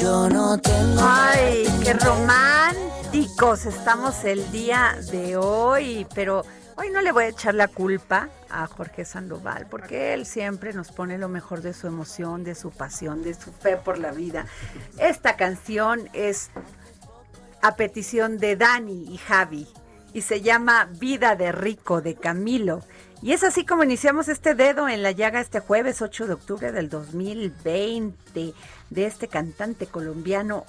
Yo no tengo. Ay, qué románticos estamos el día de hoy, pero hoy no le voy a echar la culpa a Jorge Sandoval, porque él siempre nos pone lo mejor de su emoción, de su pasión, de su fe por la vida. Esta canción es a petición de Dani y Javi y se llama Vida de Rico de Camilo. Y es así como iniciamos este dedo en la llaga este jueves 8 de octubre del 2020 de este cantante colombiano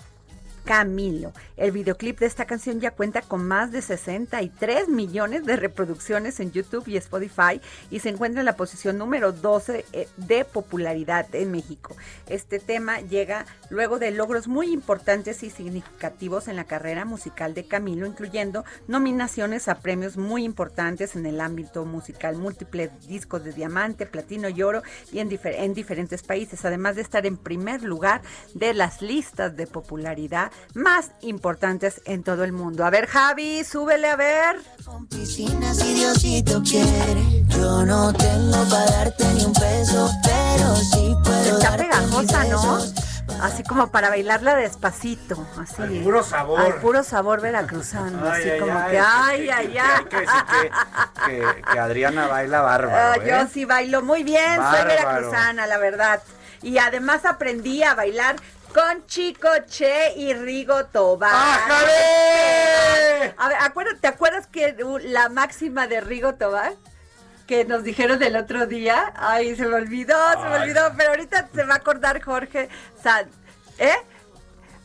Camilo. El videoclip de esta canción ya cuenta con más de 63 millones de reproducciones en YouTube y Spotify y se encuentra en la posición número 12 eh, de popularidad en México. Este tema llega luego de logros muy importantes y significativos en la carrera musical de Camilo, incluyendo nominaciones a premios muy importantes en el ámbito musical, múltiples discos de diamante, platino y oro y en, difer en diferentes países, además de estar en primer lugar de las listas de popularidad más importantes en todo el mundo. A ver, Javi, súbele a ver. Con piscinas y Diosito quiere. Yo no tengo para darte ni un peso, pero sí puedo Está pegajosa, ¿no? Así como para bailarla despacito, así. Al puro sabor. Al puro sabor veracruzano, Ay, así ay, como ay, que, ay, que- ay, ay. que- que- que- que Adriana baila bárbaro. Ah, ¿eh? Yo sí bailo muy bien, soy veracruzana, la verdad. Y además aprendí a bailar con Chico Che y Rigo Tobar. ¡Ájale! A ver, acuérdate, ¿te acuerdas que la máxima de Rigo Tobar? Que nos dijeron el otro día. Ay, se me olvidó, se me olvidó, pero ahorita se va a acordar Jorge San. ¿Eh?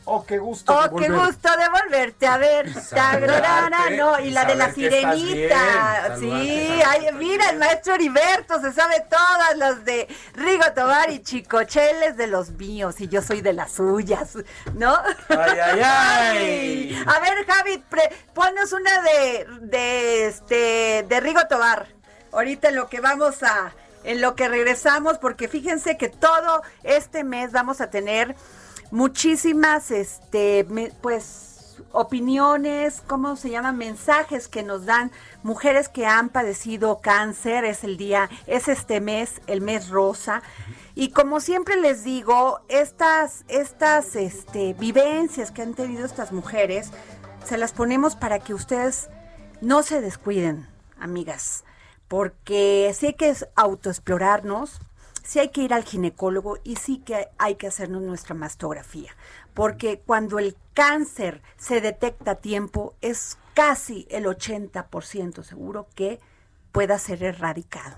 Oh, qué gusto. Oh, de qué gusto de volverte a ver. Tagrana, no, y la de la sirenita. bien, Sí, ay, mira, el maestro Heriberto se sabe todas las de Rigo Tobar y Chicocheles de los míos, y yo soy de las suyas, ¿no? Ay, ay, ay. A ver, Javi, pre- ponnos una de, de, este, de Rigo Tobar. Ahorita en lo que vamos a, en lo que regresamos, porque fíjense que todo este mes vamos a tener muchísimas, este, pues, opiniones, ¿cómo se llama? Mensajes que nos dan mujeres que han padecido cáncer. Es el día, es este mes, el mes rosa. Y como siempre les digo, estas, estas, este, vivencias que han tenido estas mujeres, se las ponemos para que ustedes no se descuiden, amigas, porque sí hay que autoexplorarnos, sí hay que ir al ginecólogo y sí que hay que hacernos nuestra mastografía, porque cuando el cáncer se detecta a tiempo es casi el 80% seguro que pueda ser erradicado.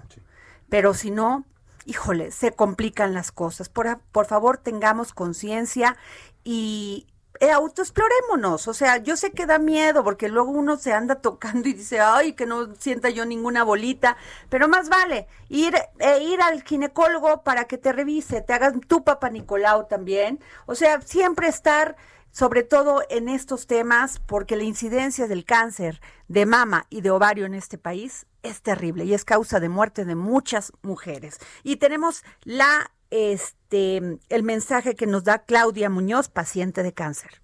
Pero si no, híjole, se complican las cosas. Por, por favor, tengamos conciencia y eh, autoexplorémonos. O sea, yo sé que da miedo porque luego uno se anda tocando y dice, ay, que no sienta yo ninguna bolita, pero más vale ir, e ir al ginecólogo para que te revise, te hagas tu papá Nicolau también. O sea, siempre estar sobre todo en estos temas, porque la incidencia del cáncer de mama y de ovario en este país es terrible y es causa de muerte de muchas mujeres. Y tenemos la este el mensaje que nos da Claudia Muñoz, paciente de cáncer.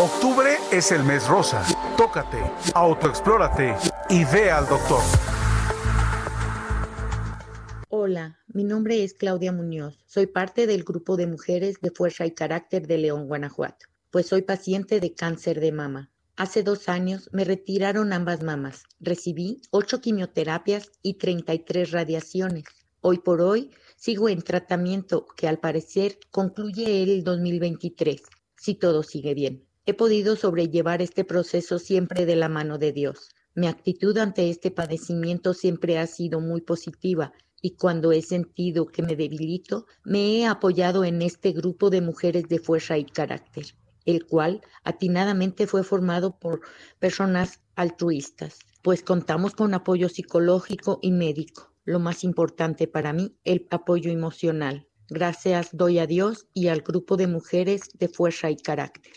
Octubre es el mes rosa. Tócate, autoexplórate y ve al doctor. Hola, mi nombre es Claudia Muñoz. Soy parte del grupo de mujeres de Fuerza y Carácter de León, Guanajuato, pues soy paciente de cáncer de mama. Hace dos años me retiraron ambas mamas. Recibí ocho quimioterapias y 33 radiaciones. Hoy por hoy sigo en tratamiento que al parecer concluye el 2023, si todo sigue bien. He podido sobrellevar este proceso siempre de la mano de Dios. Mi actitud ante este padecimiento siempre ha sido muy positiva y cuando he sentido que me debilito, me he apoyado en este grupo de mujeres de fuerza y carácter, el cual atinadamente fue formado por personas altruistas, pues contamos con apoyo psicológico y médico. Lo más importante para mí, el apoyo emocional. Gracias doy a Dios y al grupo de mujeres de fuerza y carácter.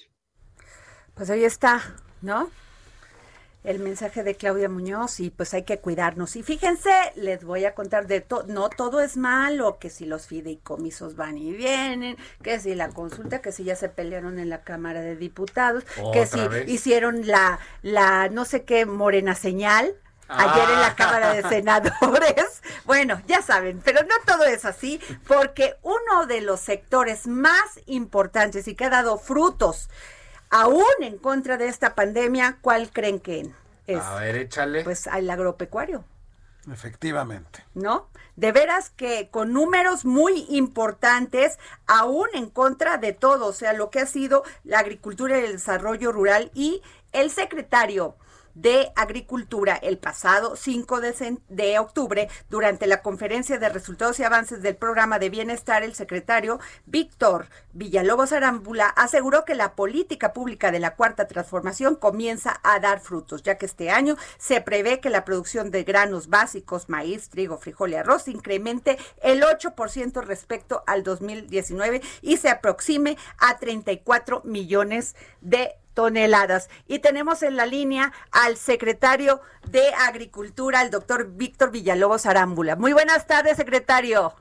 Pues ahí está, ¿no? el mensaje de Claudia Muñoz y pues hay que cuidarnos. Y fíjense, les voy a contar de todo, no todo es malo, que si los fideicomisos van y vienen, que si la consulta, que si ya se pelearon en la Cámara de Diputados, que si hicieron la, la no sé qué morena señal. Ayer en la ah. Cámara de Senadores. Bueno, ya saben, pero no todo es así, porque uno de los sectores más importantes y que ha dado frutos aún en contra de esta pandemia, ¿cuál creen que es? A ver, échale. Pues al agropecuario. Efectivamente. ¿No? De veras que con números muy importantes, aún en contra de todo, o sea, lo que ha sido la agricultura y el desarrollo rural y el secretario de Agricultura el pasado 5 de, octubre, durante la conferencia de resultados y avances del programa de bienestar, el secretario Víctor Villalobos Arámbula aseguró que la política pública de la cuarta transformación comienza a dar frutos, ya que este año se prevé que la producción de granos básicos, maíz, trigo, frijol y arroz incremente el 8% respecto al 2019 y se aproxime a 34 millones de toneladas. Y tenemos en la línea al secretario de Agricultura, el doctor Víctor Villalobos Arámbula. Muy buenas tardes, secretario.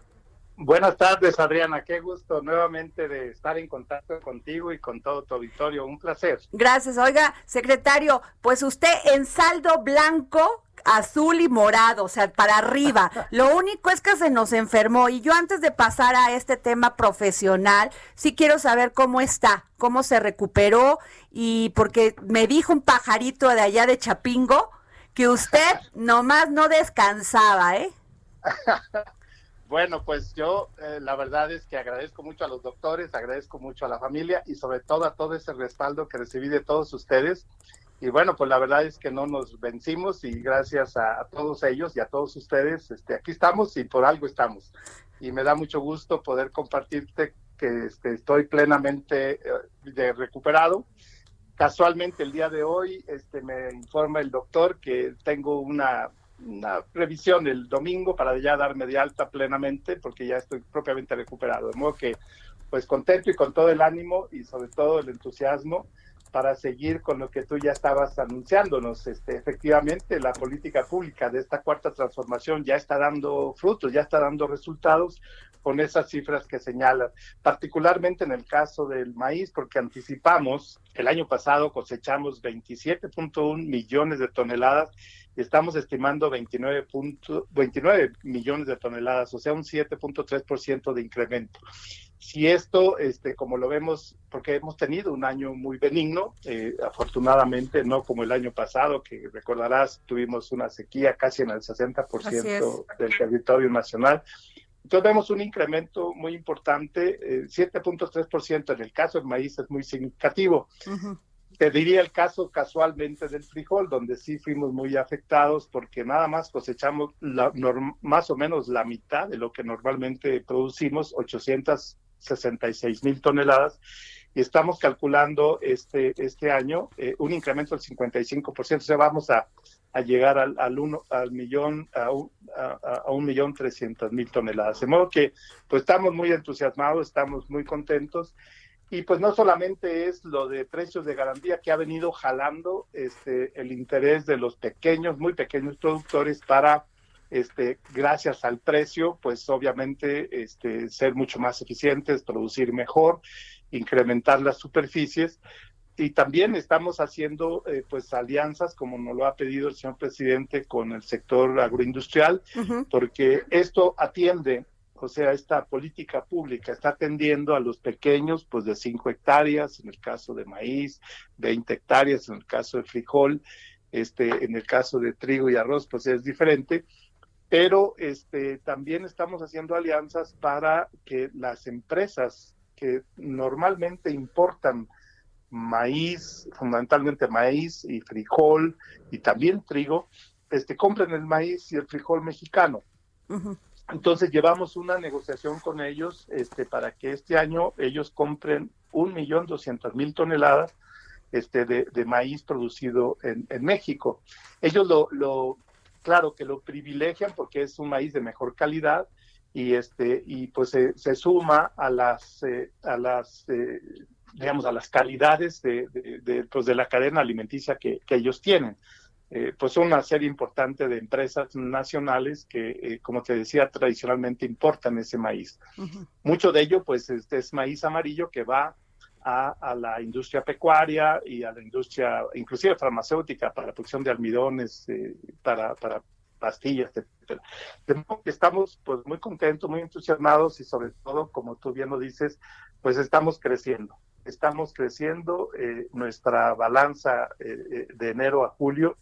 Buenas tardes, Adriana. Qué gusto nuevamente de estar en contacto contigo y con todo tu auditorio. Un placer. Gracias. Oiga, secretario, pues usted en saldo blanco azul y morado, o sea, para arriba. Lo único es que se nos enfermó y yo antes de pasar a este tema profesional, sí quiero saber cómo está, cómo se recuperó y porque me dijo un pajarito de allá de Chapingo que usted nomás no descansaba, ¿eh? Bueno, pues yo eh, la verdad es que agradezco mucho a los doctores, agradezco mucho a la familia y sobre todo a todo ese respaldo que recibí de todos ustedes y bueno, pues la verdad es que no nos vencimos y gracias a, todos ellos y a todos ustedes, este, aquí estamos y por algo estamos. Y me da mucho gusto poder compartirte que este, estoy plenamente eh, de recuperado. Casualmente el día de hoy este, me informa el doctor que tengo una, una revisión el domingo para ya darme de alta plenamente porque ya estoy propiamente recuperado. De modo que pues contento y con todo el ánimo y sobre todo el entusiasmo para seguir con lo que tú ya estabas anunciándonos. Este, efectivamente, la política pública de esta cuarta transformación ya está dando frutos, ya está dando resultados con esas cifras que señalan, particularmente en el caso del maíz, porque anticipamos, el año pasado cosechamos 27.1 millones de toneladas y estamos estimando 29, 29 millones de toneladas, o sea, un 7.3% de incremento si esto, este, como lo vemos, porque hemos tenido un año muy benigno, eh, afortunadamente no como el año pasado, que recordarás, tuvimos una sequía casi en el 60% del territorio nacional. Entonces vemos un incremento muy importante, 7.3% eh, en el caso del maíz es muy significativo. Te diría el caso casualmente del frijol, donde sí fuimos muy afectados porque nada más cosechamos la, más o menos la mitad de lo que normalmente producimos, 800 66 mil toneladas y estamos calculando este, este año eh, un incremento del 55%, o sea, vamos a, a llegar al, al, uno, al millón, a un, a, a un millón trescientos mil toneladas. De modo que pues estamos muy entusiasmados, estamos muy contentos y pues no solamente es lo de precios de garantía que ha venido jalando este, el interés de los pequeños, muy pequeños productores para, este, gracias al precio, pues obviamente este, ser mucho más eficientes, producir mejor, incrementar las superficies. Y también estamos haciendo eh, pues alianzas, como nos lo ha pedido el señor presidente, con el sector agroindustrial, uh -huh. porque esto atiende o sea, esta política pública está atendiendo a los pequeños, pues de 5 hectáreas, en el caso de maíz, 20 hectáreas, en el caso de frijol, este, en el caso de trigo y arroz, pues es diferente, pero este, también estamos haciendo alianzas para que las empresas que normalmente importan maíz, fundamentalmente maíz y frijol y también trigo, este, compren el maíz y el frijol mexicano. Uh -huh. Entonces llevamos una negociación con ellos este, para que este año ellos compren un millón doscientas mil toneladas este, de, de, maíz producido en, en México. Ellos lo, lo, claro que lo privilegian porque es un maíz de mejor calidad y este y pues se, se suma a las eh, a las eh, digamos a las calidades de, de, de, pues, de la cadena alimenticia que, que ellos tienen eh, pues una serie importante de empresas nacionales que, eh, como te decía, tradicionalmente importan ese maíz. Uh -huh. Mucho de ello, pues, este es maíz amarillo que va a, a, la industria pecuaria y a la industria, inclusive farmacéutica, para la producción de almidones, eh, para, para pastillas, etc. De modo que estamos, pues, muy contentos, muy entusiasmados y sobre todo, como tú bien lo dices, pues estamos creciendo. Estamos creciendo, eh, nuestra balanza de enero a julio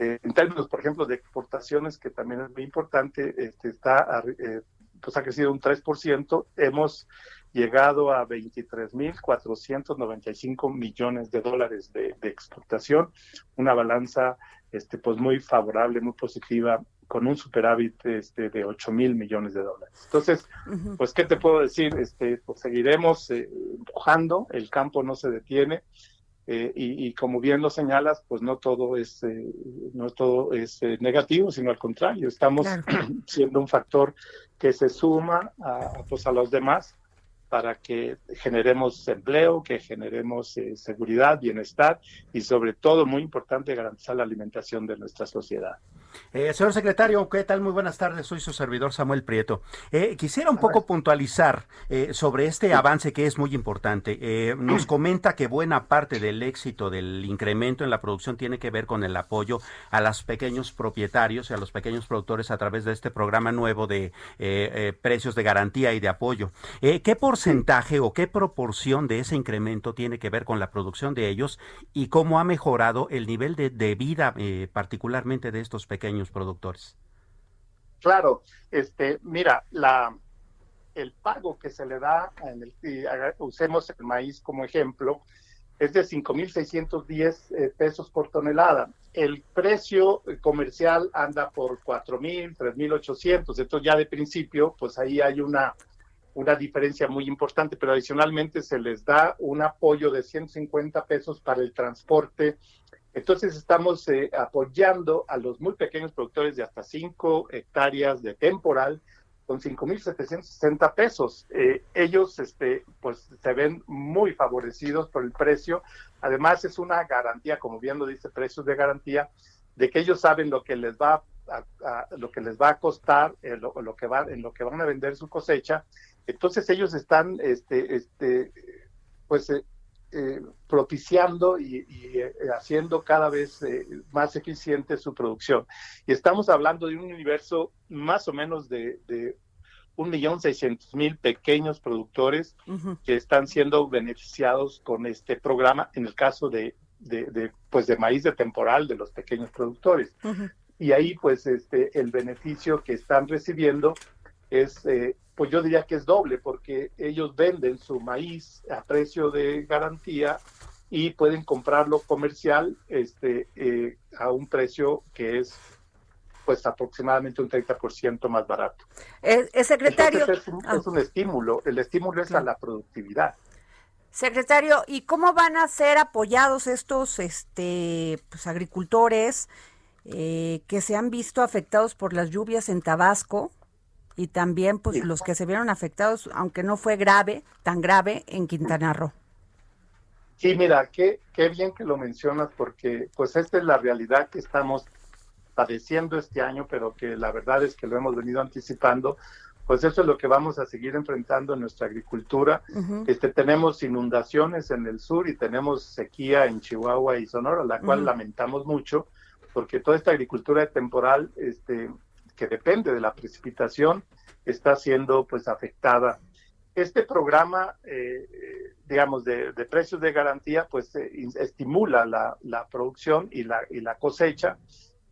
eh, en términos, por ejemplo, de exportaciones, que también es muy importante, este, está, eh, pues ha crecido un 3%. Hemos llegado a 23.495 millones de dólares de, de, exportación, una balanza este, pues muy favorable, muy positiva, con un superávit este, de 8 mil millones de dólares. Entonces, uh -huh. pues, ¿qué te puedo decir? Este, pues seguiremos eh, empujando, el campo no se detiene. Eh, y, y, como bien lo señalas, pues no todo es, eh, no todo es eh, negativo, sino al contrario, estamos claro. siendo un factor que se suma a, pues a los demás para que generemos empleo, que generemos seguridad, bienestar y sobre todo, muy importante, garantizar la alimentación de nuestra sociedad. Eh, señor secretario, ¿qué tal? Muy buenas tardes. Soy su servidor Samuel Prieto. Eh, quisiera un poco puntualizar eh, sobre este avance que es muy importante. Nos comenta que buena parte del éxito del incremento en la producción tiene que ver con el apoyo a los pequeños propietarios y a los pequeños productores a través de este programa nuevo de precios de garantía y de apoyo. ¿Qué porcentaje o qué proporción de ese incremento tiene que ver con la producción de ellos y cómo ha mejorado el nivel de, de vida particularmente de estos pequeños pequeños productores. Claro, este, mira, la, el pago que se le da, en usemos el maíz como ejemplo, es de 5.610 eh, pesos por tonelada. El precio comercial anda por 4.000, 3.800. Entonces ya de principio, pues ahí hay una, una diferencia muy importante, pero adicionalmente se les da un apoyo de 150 pesos para el transporte entonces estamos eh, apoyando a los muy pequeños productores de hasta 5 hectáreas de temporal con 5.760 pesos. Eh, ellos este, pues, se ven muy favorecidos por el precio. Además es una garantía, como bien lo dice, precios de garantía, de que ellos saben lo que les va a, a lo que les va a costar, eh, lo, lo, que va, en lo que van a vender su cosecha. Entonces ellos están, este, este, pues eh, propiciando y, y eh, haciendo cada vez eh, más eficiente su producción. Y estamos hablando de un universo más o menos de, de un millón seiscientos mil pequeños productores uh -huh. que están siendo beneficiados con este programa en el caso de, de, de, pues de maíz de temporal de los pequeños productores. Uh -huh. Y ahí pues este el beneficio que están recibiendo es eh, pues yo diría que es doble, porque ellos venden su maíz a precio de garantía y pueden comprarlo comercial este, eh, a un precio que es pues aproximadamente un 30% más barato. El, el secretario... Es un, ah. es un, estímulo, el estímulo es a la productividad. Secretario, ¿y cómo van a ser apoyados estos este, pues, agricultores eh, que se han visto afectados por las lluvias en Tabasco y también pues los que se vieron afectados, aunque no fue grave, tan grave, en Quintana Roo? Sí, mira, qué, qué bien que lo mencionas porque pues esta es la realidad que estamos padeciendo este año, pero que la verdad es que lo hemos venido anticipando pues eso es lo que vamos a seguir enfrentando en nuestra agricultura. este, tenemos inundaciones en el sur y tenemos sequía en Chihuahua y Sonora, la cual lamentamos mucho, porque toda esta agricultura temporal, este, que depende de la precipitación, está siendo pues afectada. Este programa, eh, digamos, de, precios de garantía, pues eh, estimula la, la, producción y la, y la cosecha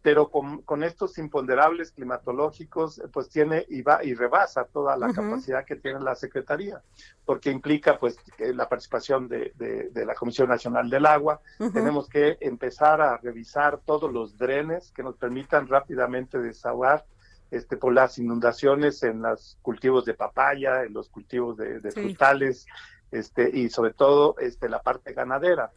pero con, estos imponderables climatológicos, eh, pues tiene y va y rebasa toda la capacidad que tiene la Secretaría, porque implica pues la participación de, la Comisión Nacional del Agua. Tenemos que empezar a revisar todos los drenes que nos permitan rápidamente desahogar este, por las inundaciones en los cultivos de papaya, en los cultivos de, frutales, este, y sobre todo este, la parte ganadera.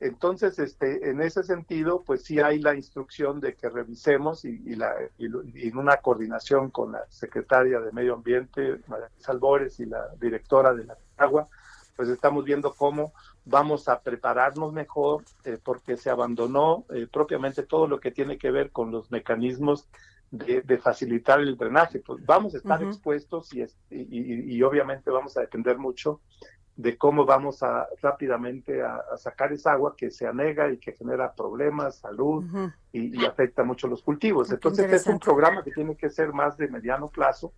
Entonces, este, en ese sentido, pues sí hay la instrucción de que revisemos y, la, en una coordinación con la secretaria de Medio Ambiente, María Salvores, y la directora de la agua, pues estamos viendo cómo vamos a prepararnos mejor eh, porque se abandonó eh, propiamente todo lo que tiene que ver con los mecanismos de, facilitar el drenaje. Pues vamos a estar expuestos y, y, y, obviamente vamos a depender mucho de cómo vamos a rápidamente a, sacar esa agua que se anega y que genera problemas, salud y, afecta mucho los cultivos. Entonces es un programa que tiene que ser más de mediano plazo.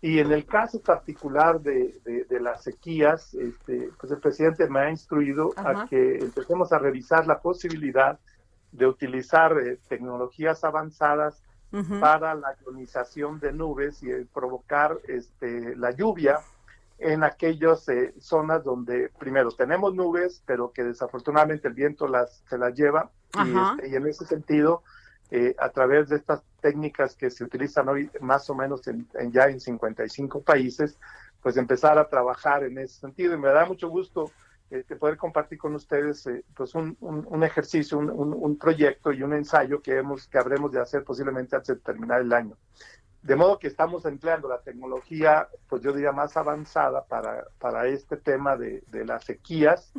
Y en el caso particular de, de, las sequías, este, pues el presidente me ha instruido a que empecemos a revisar la posibilidad de utilizar eh, tecnologías avanzadas para la ionización de nubes y provocar este, la lluvia en aquellas eh, zonas donde primero tenemos nubes, pero que desafortunadamente el viento las, se las lleva este, y, en ese sentido, eh, a través de estas técnicas que se utilizan hoy más o menos en, ya en 55 países, pues empezar a trabajar en ese sentido. Y me da mucho gusto este, poder compartir con ustedes eh, pues un, un, ejercicio, un, un, proyecto y un ensayo que, hemos, que habremos de hacer posiblemente antes de terminar el año. De modo que estamos empleando la tecnología, pues yo diría más avanzada para, para este tema de, las sequías.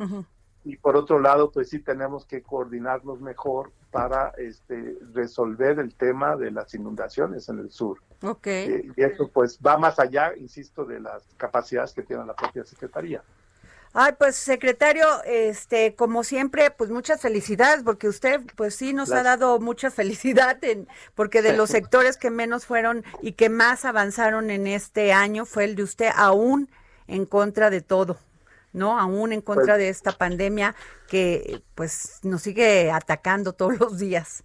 Y por otro lado, pues sí tenemos que coordinarnos mejor para este, resolver el tema de las inundaciones en el sur. Okay. Eh, y eso pues va más allá, insisto, de las capacidades que tiene la propia Secretaría. Ay, pues secretario, este, como siempre, pues muchas felicidades, porque usted, pues sí, nos ha dado mucha felicidad, en, porque de los sectores que menos fueron y que más avanzaron en este año fue el de usted, aún en contra de todo, ¿no? Aún en contra pues de esta pandemia que, pues, nos sigue atacando todos los días.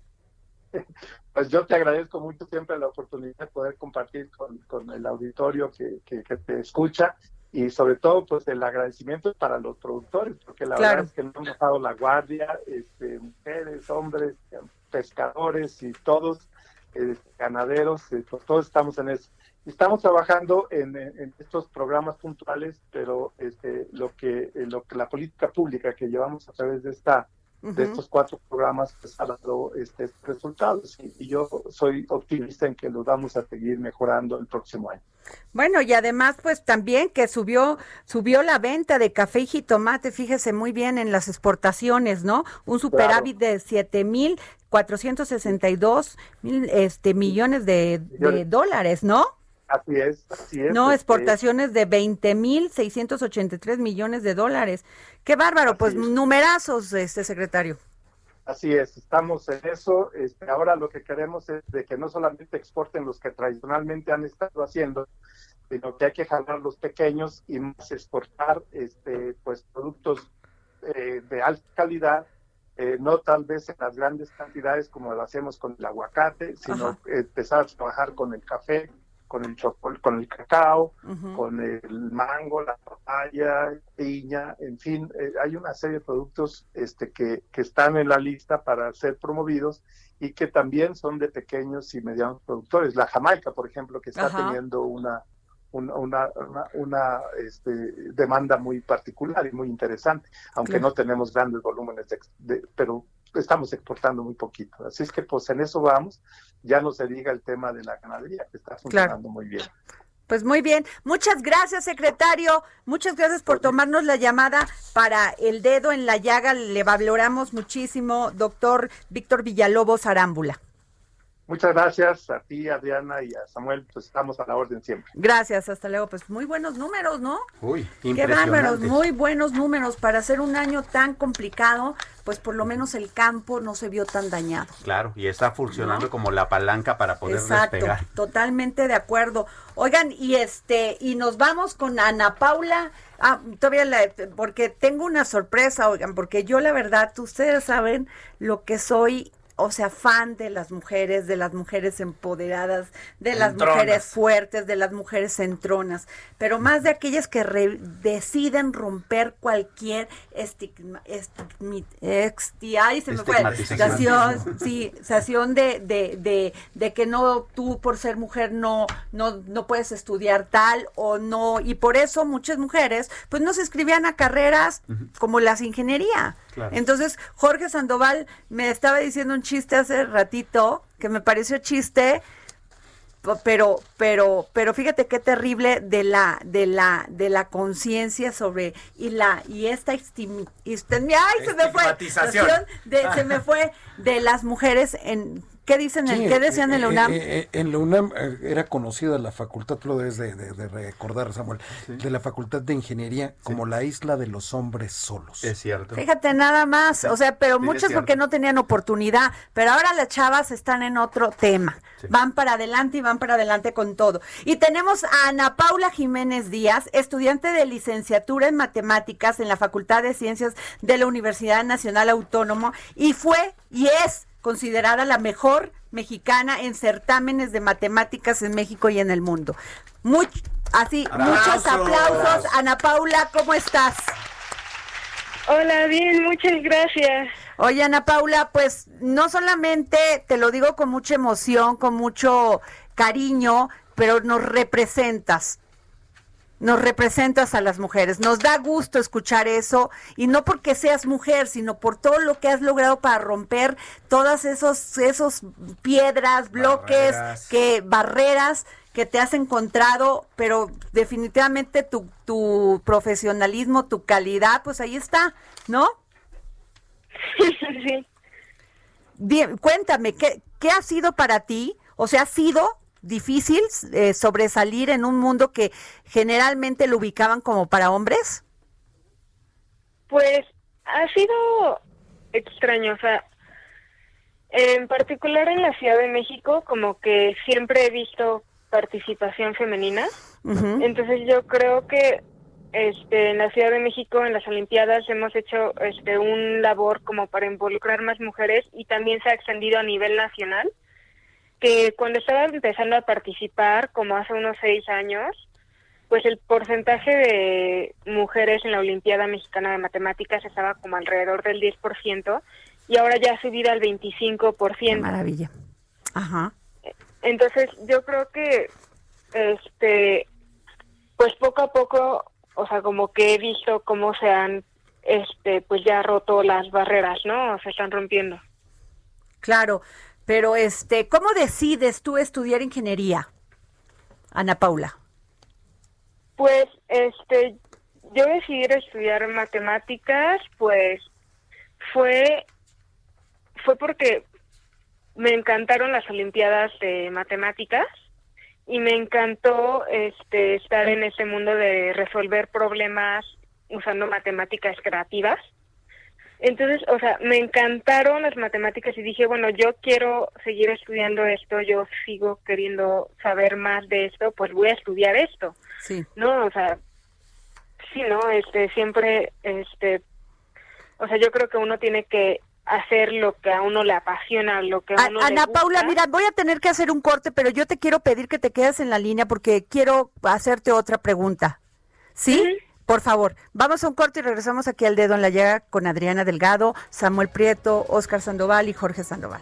Pues yo te agradezco mucho siempre la oportunidad de poder compartir con, el auditorio que, que, que te escucha y sobre todo pues el agradecimiento para los productores porque la verdad es que no han dejado la guardia este, mujeres hombres pescadores y todos este, ganaderos eh, pues todos estamos en eso. Estamos trabajando en, estos programas puntuales pero este lo que eh, lo que la política pública que llevamos a través de esta de estos cuatro programas pues, ha dado este, resultados y, yo soy optimista en que los vamos a seguir mejorando el próximo año. Bueno, y además pues también que subió subió la venta de café y jitomate, fíjese muy bien en las exportaciones, ¿no? Un superávit de siete mil cuatrocientos sesenta y dos mil este millones de, de dólares, ¿no? Así es, así es. No, este, exportaciones de 20 mil 683 millones de dólares. Qué bárbaro, pues numerazos, este secretario. Así es, estamos en eso. Este, ahora lo que queremos es de que no solamente exporten los que tradicionalmente han estado haciendo, sino que hay que jalar los pequeños y más exportar este, pues productos eh, de alta calidad, eh, no tal vez en las grandes cantidades como lo hacemos con el aguacate, sino empezar a trabajar con el café, con el chocolate, con el cacao, con el mango, la papaya, piña, en fin, eh, hay una serie de productos este, que, que están en la lista para ser promovidos y que también son de pequeños y medianos productores. La Jamaica, por ejemplo, que está teniendo una, una, una, una, este, demanda muy particular y muy interesante, aunque no tenemos grandes volúmenes, de, pero estamos exportando muy poquito. Así es que pues en eso vamos. Ya no se diga el tema de la ganadería, que está funcionando muy bien. Pues muy bien. Muchas gracias, secretario. Muchas gracias por tomarnos la llamada para el dedo en la llaga. Le valoramos muchísimo, doctor Víctor Villalobos Arámbula. Muchas gracias a ti, Adriana, y a Samuel, pues estamos a la orden siempre. Gracias, hasta luego. Pues muy buenos números, ¿no? Uy, Qué bárbaros, muy buenos números para hacer un año tan complicado, pues por lo menos el campo no se vio tan dañado. Claro, y está funcionando como la palanca para poder Exacto, despegar. Totalmente de acuerdo. Oigan, y este, y nos vamos con Ana Paula. Ah, todavía la, porque tengo una sorpresa, oigan, porque yo la verdad, ustedes saben lo que soy o sea, fan de las mujeres, de las mujeres empoderadas, de las mujeres fuertes, de las mujeres centronas, pero más de aquellas que deciden romper cualquier estigma, se me fue, sí, de, de, de, de, que no, tú por ser mujer no, no, no puedes estudiar tal o no, y por eso muchas mujeres pues no se inscribían a carreras como las ingeniería. Entonces, Jorge Sandoval me estaba diciendo un chiste hace ratito que me pareció chiste, pero pero pero fíjate qué terrible de la de la de la conciencia sobre y la y esta ay se me fue. De, se me fue de las mujeres en ¿Qué dicen? ¿Qué decían en la eh, UNAM? Eh, eh, en la UNAM era conocida la facultad, tú lo debes de, recordar, Samuel, de la facultad de ingeniería como la isla de los hombres solos. Es cierto. Fíjate, nada más, o sea, pero muchos porque no tenían oportunidad, pero ahora las chavas están en otro tema. Van para adelante y van para adelante con todo. Y tenemos a Ana Paula Jiménez Díaz, estudiante de licenciatura en matemáticas en la Facultad de Ciencias de la Universidad Nacional Autónoma y fue y es considerada la mejor mexicana en certámenes de matemáticas en México y en el mundo. así, muchos aplausos. Ana Paula, ¿cómo estás? Hola, bien, muchas gracias. Oye, Ana Paula, pues no solamente te lo digo con mucha emoción, con mucho cariño, pero nos representas nos representas a las mujeres. Nos da gusto escuchar eso y no porque seas mujer, sino por todo lo que has logrado para romper todas esos esos piedras, bloques, que barreras que te has encontrado, pero definitivamente tu, tu profesionalismo, tu calidad, pues ahí está, ¿no? Sí. Bien, cuéntame, ¿qué, ¿qué ha sido para ti? O sea, ¿ha sido difícil eh, sobresalir en un mundo que generalmente lo ubicaban como para hombres? Pues ha sido extraño, o sea, en particular en la Ciudad de México, como que siempre he visto participación femenina. Entonces yo creo que este, en la Ciudad de México, en las Olimpiadas, hemos hecho este, un labor como para involucrar más mujeres y también se ha extendido a nivel nacional que cuando estaba empezando a participar, como hace unos seis años, pues el porcentaje de mujeres en la Olimpiada Mexicana de Matemáticas estaba como alrededor del 10% y ahora ya ha subido al 25%. maravilla. Ajá. Entonces, yo creo que este pues poco a poco, o sea, como que he visto cómo se han este pues ya roto las barreras, ¿no? Se están rompiendo. Claro. Pero este, ¿cómo decides tú estudiar ingeniería, Ana Paula? Pues este, yo decidí estudiar matemáticas, pues fue fue porque me encantaron las olimpiadas de matemáticas y me encantó este estar en ese mundo de resolver problemas usando matemáticas creativas entonces, o sea, me encantaron las matemáticas y dije, bueno, yo quiero seguir estudiando esto, yo sigo queriendo saber más de esto, pues voy a estudiar esto. Sí. No, o sea, sí, ¿no? Este, siempre, este, o sea, yo creo que uno tiene que hacer lo que a uno le apasiona, lo que a uno Ana le Paula, mira, voy a tener que hacer un corte, pero yo te quiero pedir que te quedes en la línea porque quiero hacerte otra pregunta. ¿Sí? Por favor, vamos a un corte y regresamos aquí al dedo en la llaga con Adriana Delgado, Samuel Prieto, Oscar Sandoval y Jorge Sandoval.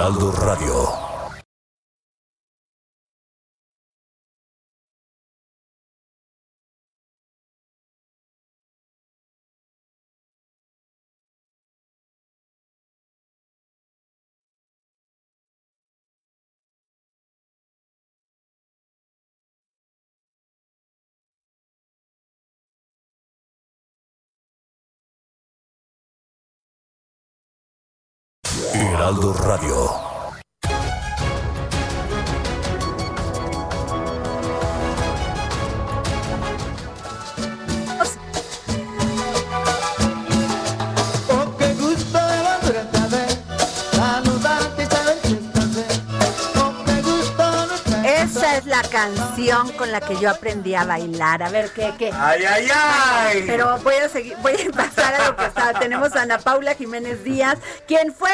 Heraldo Radio. Heraldo Radio. La canción con la que yo aprendí a bailar. A ver, ¿qué, qué? ¡Ay, ay, ay! Pero voy a seguir, voy a pasar a lo que está. Tenemos a Ana Paula Jiménez Díaz, quien fue,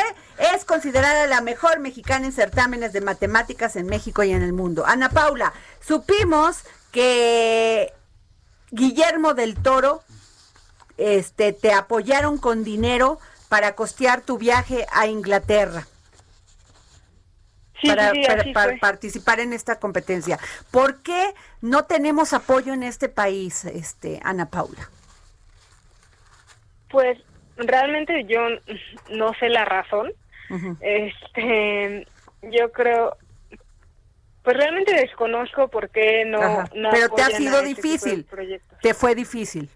es considerada la mejor mexicana en certámenes de matemáticas en México y en el mundo. Ana Paula, supimos que Guillermo del Toro, este, te apoyaron con dinero para costear tu viaje a Inglaterra. Sí, para, sí, participar en esta competencia. ¿Por qué no tenemos apoyo en este país, este, Ana Paula? Pues realmente yo no sé la razón. Este, yo creo, pues realmente desconozco por qué no. Ajá. no Pero te ha sido este difícil. Te fue difícil.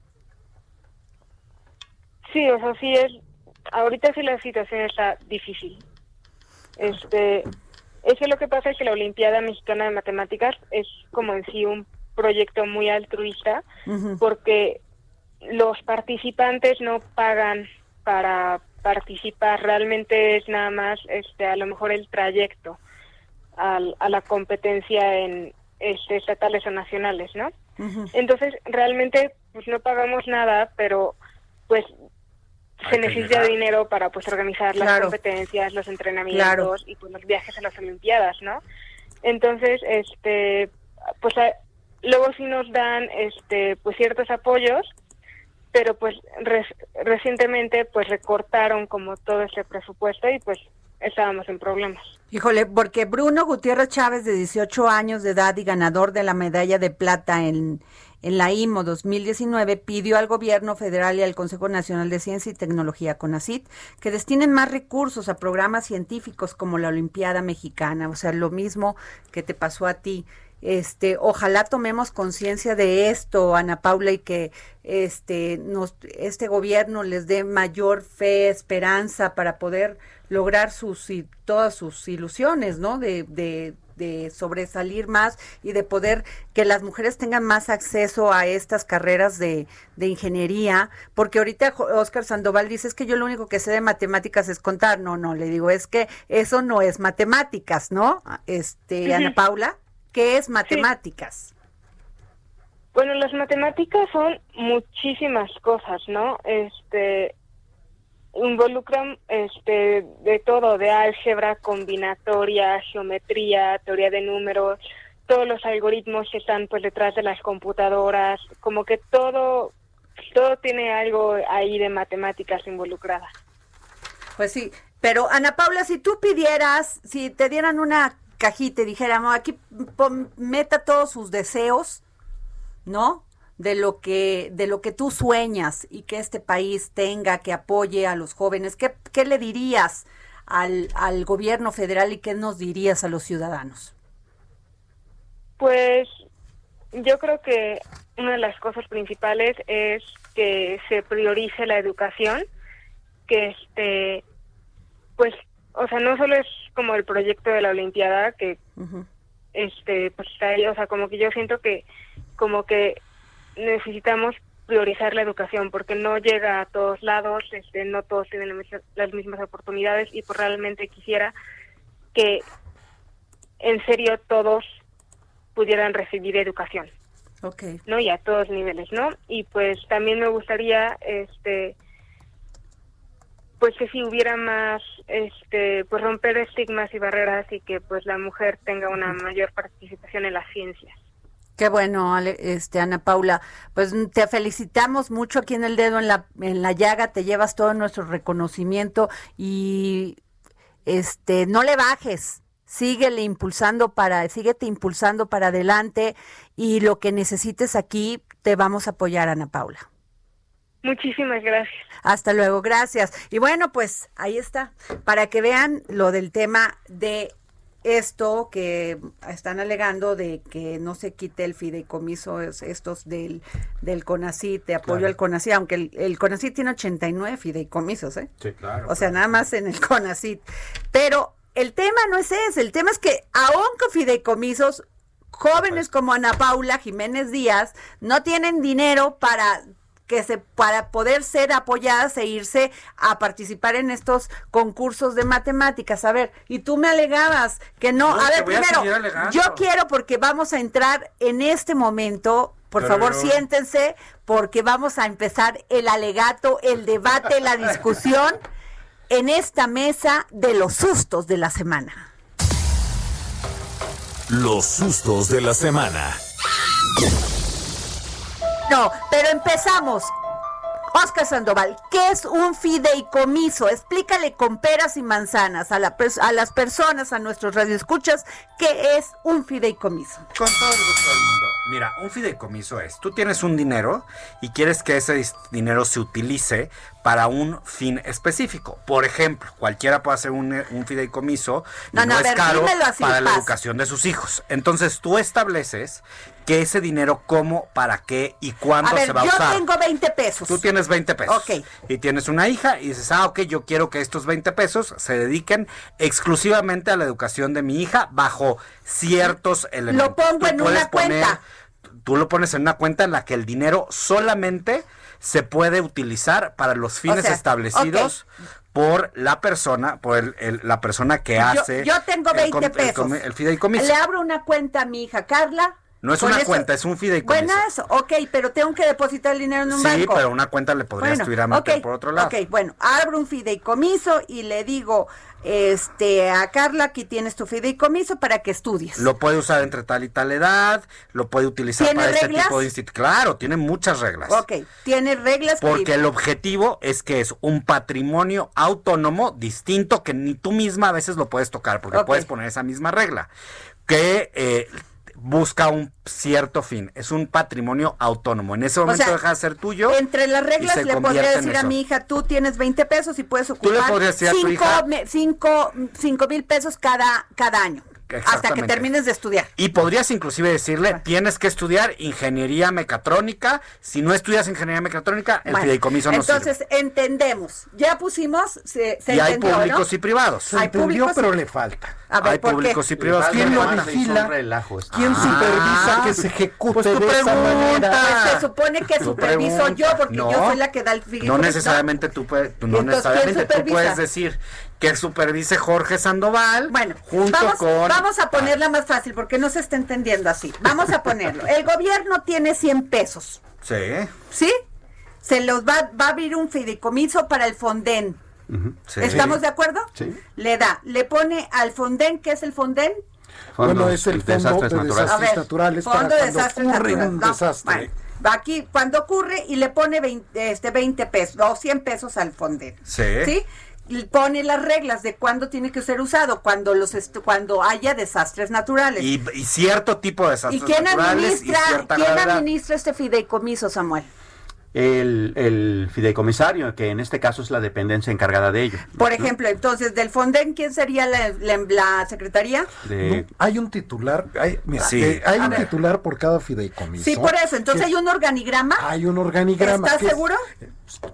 Sí, o sea, sí es. Ahorita sí la situación está difícil. Este, es que lo que pasa es que la Olimpiada Mexicana de Matemáticas es como en sí un proyecto muy altruista porque los participantes no pagan para participar, realmente es nada más este a lo mejor el trayecto al- a la competencia en este, estatales o nacionales, ¿no? Entonces, realmente pues no pagamos nada, pero pues se necesita llegar. dinero para pues organizar las Claro. competencias, los entrenamientos Claro. y pues los viajes a las olimpiadas, ¿no? Entonces, este pues a- luego sí nos dan este pues ciertos apoyos, pero pues res- recientemente pues recortaron como todo ese presupuesto y pues estábamos en problemas. Híjole, porque Bruno Gutiérrez Chávez, de 18 años de edad y ganador de la medalla de plata en, en la IMO 2019, pidió al gobierno federal y al Consejo Nacional de Ciencia y Tecnología, CONACIT, que destinen más recursos a programas científicos como la Olimpiada Mexicana, o sea, lo mismo que te pasó a ti. Este, ojalá tomemos conciencia de esto, Ana Paula, y que este, nos, este gobierno les dé mayor fe, esperanza para poder lograr sus y todas sus ilusiones, ¿no? De, de, de sobresalir más y de poder que las mujeres tengan más acceso a estas carreras de, de ingeniería, porque ahorita Oscar Sandoval dice es que yo lo único que sé de matemáticas es contar, no, no, le digo es que eso no es matemáticas, ¿no? Este, Ana. Paula, ¿qué es matemáticas? Bueno, las matemáticas son muchísimas cosas, ¿no? Este involucran este de todo, de álgebra, combinatoria, geometría, teoría de números, todos los algoritmos que están pues detrás de las computadoras, como que todo todo tiene algo ahí de matemáticas involucrada. Pues sí, pero Ana Paula, si tú pidieras, si te dieran una cajita y dijéramos, aquí meta todos sus deseos, ¿no? De lo que de lo que tú sueñas y que este país tenga, que apoye a los jóvenes, ¿qué, qué le dirías al, al gobierno federal y qué nos dirías a los ciudadanos? Pues yo creo que una de las cosas principales es que se priorice la educación, que este, pues, o sea, no solo es como el proyecto de la Olimpiada que este pues está ahí, o sea, como que yo siento que como que necesitamos priorizar la educación porque no llega a todos lados, este, no todos tienen las mismas oportunidades y pues realmente quisiera que en serio todos pudieran recibir educación. Ok. ¿no? Y a todos niveles, ¿no? Y pues también me gustaría, este, pues que si hubiera más, este, pues romper estigmas y barreras y que pues la mujer tenga una mayor participación en las ciencias. Qué bueno, Ale- este Ana Paula. Pues mm, te felicitamos mucho aquí en el dedo en la en la llaga, te llevas todo nuestro reconocimiento y este no le bajes. Síguele impulsando para síguete impulsando para adelante y lo que necesites aquí te vamos a apoyar Ana Paula. Muchísimas gracias. Hasta luego, gracias. Y bueno, pues ahí está, para que vean lo del tema de esto que están alegando de que no se quite el fideicomiso es- estos del, del CONACYT, de apoyo Claro. al CONACYT, aunque el, el CONACYT tiene 89 fideicomisos, ¿eh? Sí, claro. O sea, nada más en el CONACYT. Pero el tema no es ese, el tema es que aunque fideicomisos, jóvenes como Ana Paula Jiménez Díaz no tienen dinero para que se para poder ser apoyadas e irse a participar en estos concursos de matemáticas. A ver, y tú me alegabas que no. No, a ver, a primero, yo quiero porque vamos a entrar en este momento. Por Pero- favor, siéntense porque vamos a empezar el alegato, el debate, la discusión en esta mesa de los sustos de la semana. Los sustos de la semana. No, pero empezamos. Oscar Sandoval, ¿qué es un fideicomiso? Explícale con peras y manzanas a, a las personas, a nuestros radioescuchas, qué es un fideicomiso. Con todo el gusto del mundo. Mira, un fideicomiso es, tú tienes un dinero y quieres que ese dinero se utilice para un fin específico. Por ejemplo, cualquiera puede hacer un, eh, un fideicomiso y No, no, no, a es ver, caro para la paz. educación de sus hijos. Entonces tú estableces que ese dinero cómo, para qué y cuándo A ver, se va a yo usar. tengo 20 pesos. Tú tienes 20 pesos. Ok. Y tienes una hija y dices, ah, ok, yo quiero que estos 20 pesos se dediquen exclusivamente a la educación de mi hija bajo ciertos elementos. pongo Tú en una cuenta. Tú lo pones en una cuenta en la que el dinero solamente se puede utilizar para los fines sea, establecidos por la persona, por el- el- la persona que Yo- hace. yo, tengo el 20 com- el pesos. El, fideicomiso. Le abro una cuenta a mi hija Carla. No es una eso- cuenta, es un fideicomiso. Bueno, eso, ok, pero tengo que depositar el dinero en un sí, banco. pero una cuenta le podrías Bueno, tú ir a meter ok, por otro lado. Ok, bueno, abro un fideicomiso y le digo, este, a Carla, aquí tienes tu fideicomiso para que estudies. Lo puede usar entre tal y tal edad, lo puede utilizar ¿Tiene para este reglas? tipo de institutos. Claro, tiene muchas reglas. Ok, tiene reglas. que- Porque el objetivo es que es un patrimonio autónomo distinto que ni tú misma a veces lo puedes tocar, porque puedes poner esa misma regla, que eh, busca un cierto fin. Es un patrimonio autónomo. En ese O momento sea, deja de ser tuyo. Entre las reglas le podría decir a mi hija, tú tienes 20 pesos y puedes ocupar podrías decir a tu cinco, hija- me- cinco- cinco mil pesos cada, cada año. Hasta que termines de estudiar. Y podrías inclusive decirle, tienes que estudiar ingeniería mecatrónica. Si no estudias ingeniería mecatrónica, el Bueno, fideicomiso no entonces sirve. entendemos. Ya pusimos, se, se Y hay entendió, públicos ¿no? y privados. Se Hay entendió, públicos pero le falta. A ver, Hay ¿por qué? públicos y privados. ¿Quién lo vigila? es un relajo esto. ¿Quién Ah. supervisa que se ejecute Pues tu de esa pregunta. manera? Pues se supone que superviso yo, porque No, yo soy la que da el fideicomiso. No necesariamente tú puedes, tú no Entonces, ¿quién necesariamente tú puedes decir que supervise Jorge Sandoval Bueno, junto vamos, con vamos a ponerla más fácil porque no se está entendiendo así. Vamos a ponerlo. El gobierno tiene 100 pesos, Sí. ¿sí? Se los va, va a abrir un fideicomiso para el Fonden. sí. ¿Estamos de acuerdo? Sí. Le da, le pone al Fonden, ¿qué es el Fonden? Bueno, es el fondo desastres de naturales. Ver, naturales para Fondo de cuando Desastres ocurre Naturales. un No, desastre. bueno, va aquí cuando ocurre y le pone 20, este, 20 pesos o 100 pesos al Fonden. Sí. ¿Sí? Y pone las reglas de cuándo tiene que ser usado, cuando los cuando haya desastres naturales. Y, y cierto tipo de ¿Y desastres quién naturales y administra, cierta quién gravedad. administra este fideicomiso, Samuel? El, el fideicomisario, que en este caso es la dependencia encargada de ello. Por ejemplo, entonces, del Fonden, ¿quién sería la, la, la secretaría? De- No, hay un titular, hay, mira, Sí. eh, hay A un ver. titular por cada fideicomiso. Sí, por eso. Entonces, ¿hay un organigrama? Hay un organigrama. ¿Estás que es- seguro?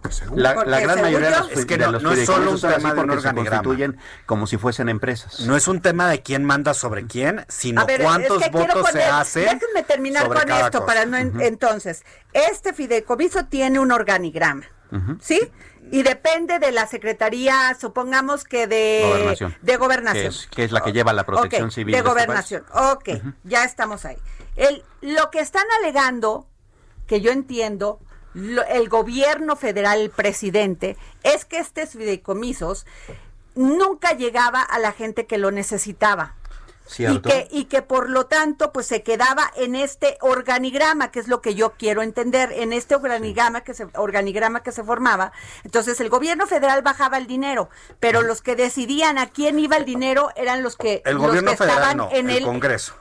pues, seguro. La, gran mayoría de los, Es que de no- los no es solo un tema de un porque se organigrama. constituyen como si fuesen empresas. No es un tema de quién manda sobre quién, sino ver, cuántos es que votos se poner- hacen. Déjenme terminar sobre con cada esto cosa. para no en- entonces, este fideicomiso tiene un organigrama. ¿sí? Y depende de la Secretaría, supongamos que de Gobernación. de gobernación. Que es, que es la que lleva la protección civil. De este gobernación. Ok, ya estamos ahí. El, lo que están alegando, que yo entiendo, lo- el gobierno federal, el presidente, es que estos fideicomisos nunca llegaba a la gente que lo necesitaba. Y que, y que por lo tanto pues se quedaba en este organigrama, que es lo que yo quiero entender, en este organigrama que se, organigrama que se formaba. Entonces el gobierno federal bajaba el dinero, pero los que decidían a quién iba el dinero eran los que, El los gobierno que federal estaban no, en el, el, Congreso.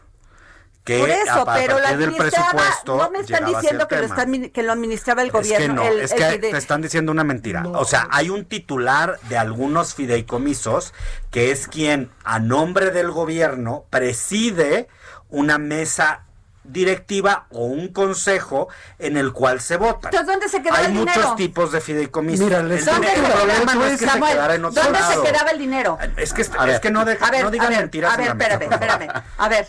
Que por eso, a, a pero la partir del administraba, presupuesto no me están diciendo que lo, que lo administraba el Es que gobierno. no, el- es que te están diciendo una mentira. O sea, hay un titular de algunos fideicomisos que es quien, a nombre del gobierno, preside una mesa directiva o un consejo en el cual se vota. Entonces, ¿dónde se quedaba Hay el muchos dinero? tipos de fideicomisos. Mira, el les- ¿Dónde el se problema no es que se Samuel? quedara en otro ¿Dónde lado. se quedaba el dinero? Es que, A ver. es que no, deja- A ver, no digan a ver, mentiras. a ver, la espérame, espérame. A ver,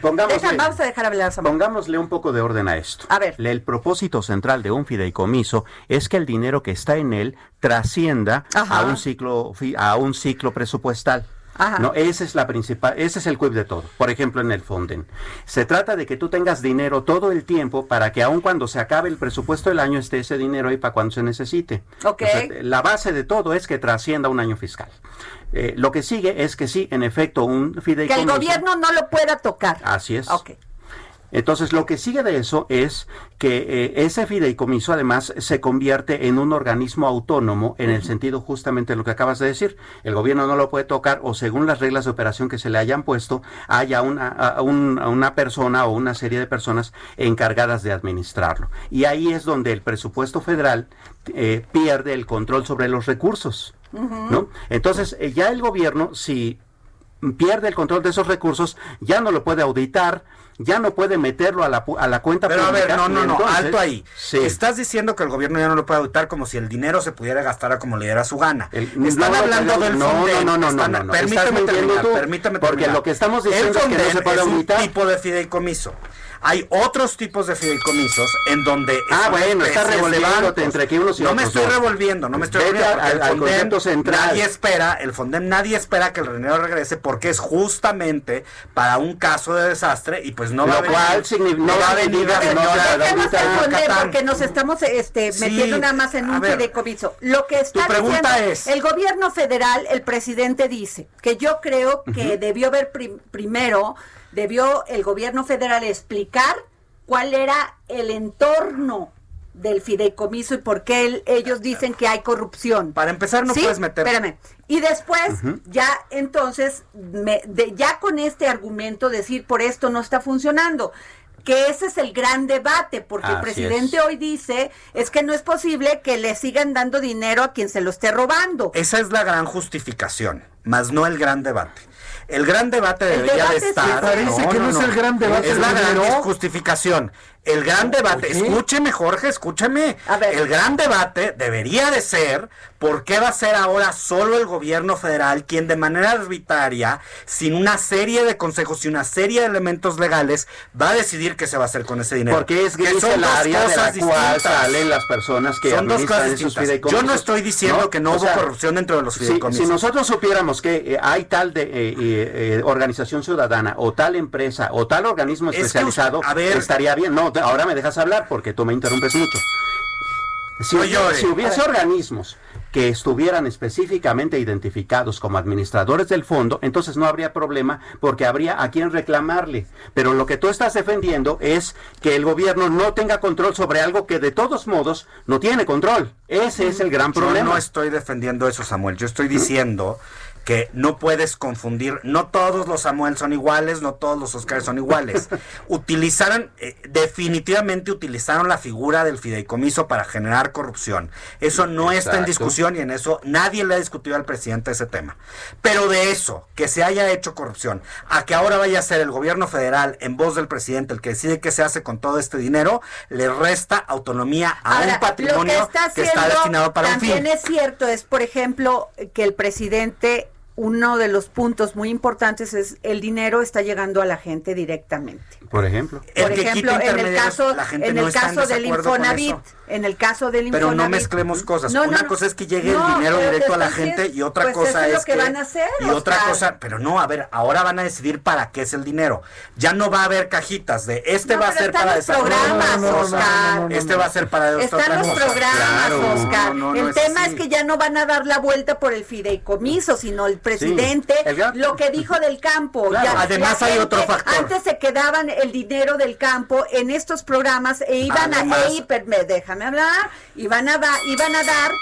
Pongámosle, deja, vamos a dejar hablar Samuel. pongámosle un poco de orden a esto. A ver. El propósito central de un fideicomiso es que el dinero que está en él trascienda Ajá. a un ciclo a un ciclo presupuestal. Ajá. No, esa es la principal, ese es el quid de todo. Por ejemplo, en el Fonden. Se trata de que tú tengas dinero todo el tiempo para que aun cuando se acabe el presupuesto del año esté ese dinero ahí para cuando se necesite. Ok. O sea, la base de todo es que trascienda un año fiscal. Eh, lo que sigue es que sí, en efecto, un Que fideicomiso. el gobierno no lo pueda tocar. Así es. Ok. Entonces, lo que sigue de eso es que eh, ese fideicomiso además se convierte en un organismo autónomo en el sentido justamente de lo que acabas de decir. El gobierno no lo puede tocar o según las reglas de operación que se le hayan puesto, haya una, a- un- a una persona o una serie de personas encargadas de administrarlo. Y ahí es donde el presupuesto federal eh, pierde el control sobre los recursos. ¿No? Entonces, eh, ya el gobierno, si pierde el control de esos recursos, ya no lo puede auditar, ya no puede meterlo a la, a la cuenta Pero a ver, pública, no, no, no, entonces- alto ahí. Sí. Estás diciendo que el gobierno ya no lo puede auditar como si el dinero se pudiera gastar a como le diera su gana. El- están no, hablando no, del no, Fonden. no, no, no, están- no, no, mintiendo terminar, tú, permíteme porque terminar. lo que estamos El diciendo es que no se puede es un tipo de fideicomiso. Hay otros tipos de fideicomisos en donde Ah, bueno, estás revolviéndote entre que unos y No me otros, estoy no. revolviendo, no me estoy Vete revolviendo. porque al- el al Fonden concepto central. Nadie espera, el Fonden nadie espera que el dinero regrese porque es justamente para un caso de desastre y pues no Lo va a venir. cual signi- no va a venir significa la no señora porque nos estamos este, Sí, metiendo nada más en un ver. fideicomiso. Lo que está Tu pregunta diciendo es- el gobierno federal, el presidente dice que yo creo que debió haber prim- primero, debió el gobierno federal explicar cuál era el entorno del fideicomiso y por qué el- ellos dicen que hay corrupción. Para empezar no ¿Sí? puedes meter Espérame. Y después, ya entonces, me- de- ya con este argumento decir por esto no está funcionando. Que ese es el gran debate, porque el presidente es. hoy dice es que no es posible que le sigan dando dinero a quien se lo esté robando. Esa es la gran justificación, más no el gran debate. El gran debate El debería debate de es estar. ese. Parece que no es el gran debate Es la gran justificación. El gran debate, Oye. escúcheme Jorge, escúcheme. A ver. El gran debate debería de ser por qué va a ser ahora solo el gobierno federal quien de manera arbitraria, sin una serie de consejos y una serie de elementos legales, va a decidir qué se va a hacer con ese dinero. Porque es Que son el área de la cosas cual distintas. salen las personas que Son dos cosas esos distintas. Yo no estoy diciendo que no O hubo sea, corrupción dentro de los fideicomisos. Si, nosotros supiéramos que eh, hay tal de eh, eh, eh, organización ciudadana o tal empresa o tal organismo Es que, especializado, a ver- estaría bien. No, te- ahora me dejas hablar porque tú me interrumpes mucho. Si, No hubiese organismos que estuvieran específicamente identificados como administradores del fondo, entonces no habría problema porque habría a quien reclamarle. Pero lo que tú estás defendiendo es que el gobierno no tenga control sobre algo que de todos modos no tiene control. Ese es el gran Yo problema. no estoy defendiendo eso, Samuel. Yo estoy diciendo que no puedes confundir, no todos los Samuel son iguales, no todos los Oscar son iguales. utilizaron, eh, definitivamente utilizaron la figura del fideicomiso para generar corrupción. Eso no está en discusión y en eso nadie le ha discutido al presidente ese tema. Pero de eso, que se haya hecho corrupción, a que ahora vaya a ser el gobierno federal, en voz del presidente, el que decide qué se hace con todo este dinero, le resta autonomía a Ahora, un patrimonio que está que está haciendo destinado para un fin. también es cierto, es por ejemplo que el presidente uno de los puntos muy importantes es el dinero está llegando a la gente directamente. Por ejemplo. Por ejemplo, en el caso, en el caso del Infonavit, en el caso del Pero Infonavit. no mezclemos cosas. No, no, Una no. cosa es que llegue No, el dinero pero directo a la gente y otra pues cosa eso es es lo que van a hacer, y otra cosa, pero no, a ver, ahora van a decidir para qué es el dinero. Ya no va a haber cajitas de este No, va a pero ser para cosa, Oscar. este va a ser para Están los programas, Oscar. el tema es que ya no van a dar la vuelta por el fideicomiso, sino el presidente, lo que dijo del campo. Además hay otro factor. Antes se quedaban el dinero del campo en estos programas e iban Además- a, e hiper- me- déjame hablar, iban a dar, iban a dar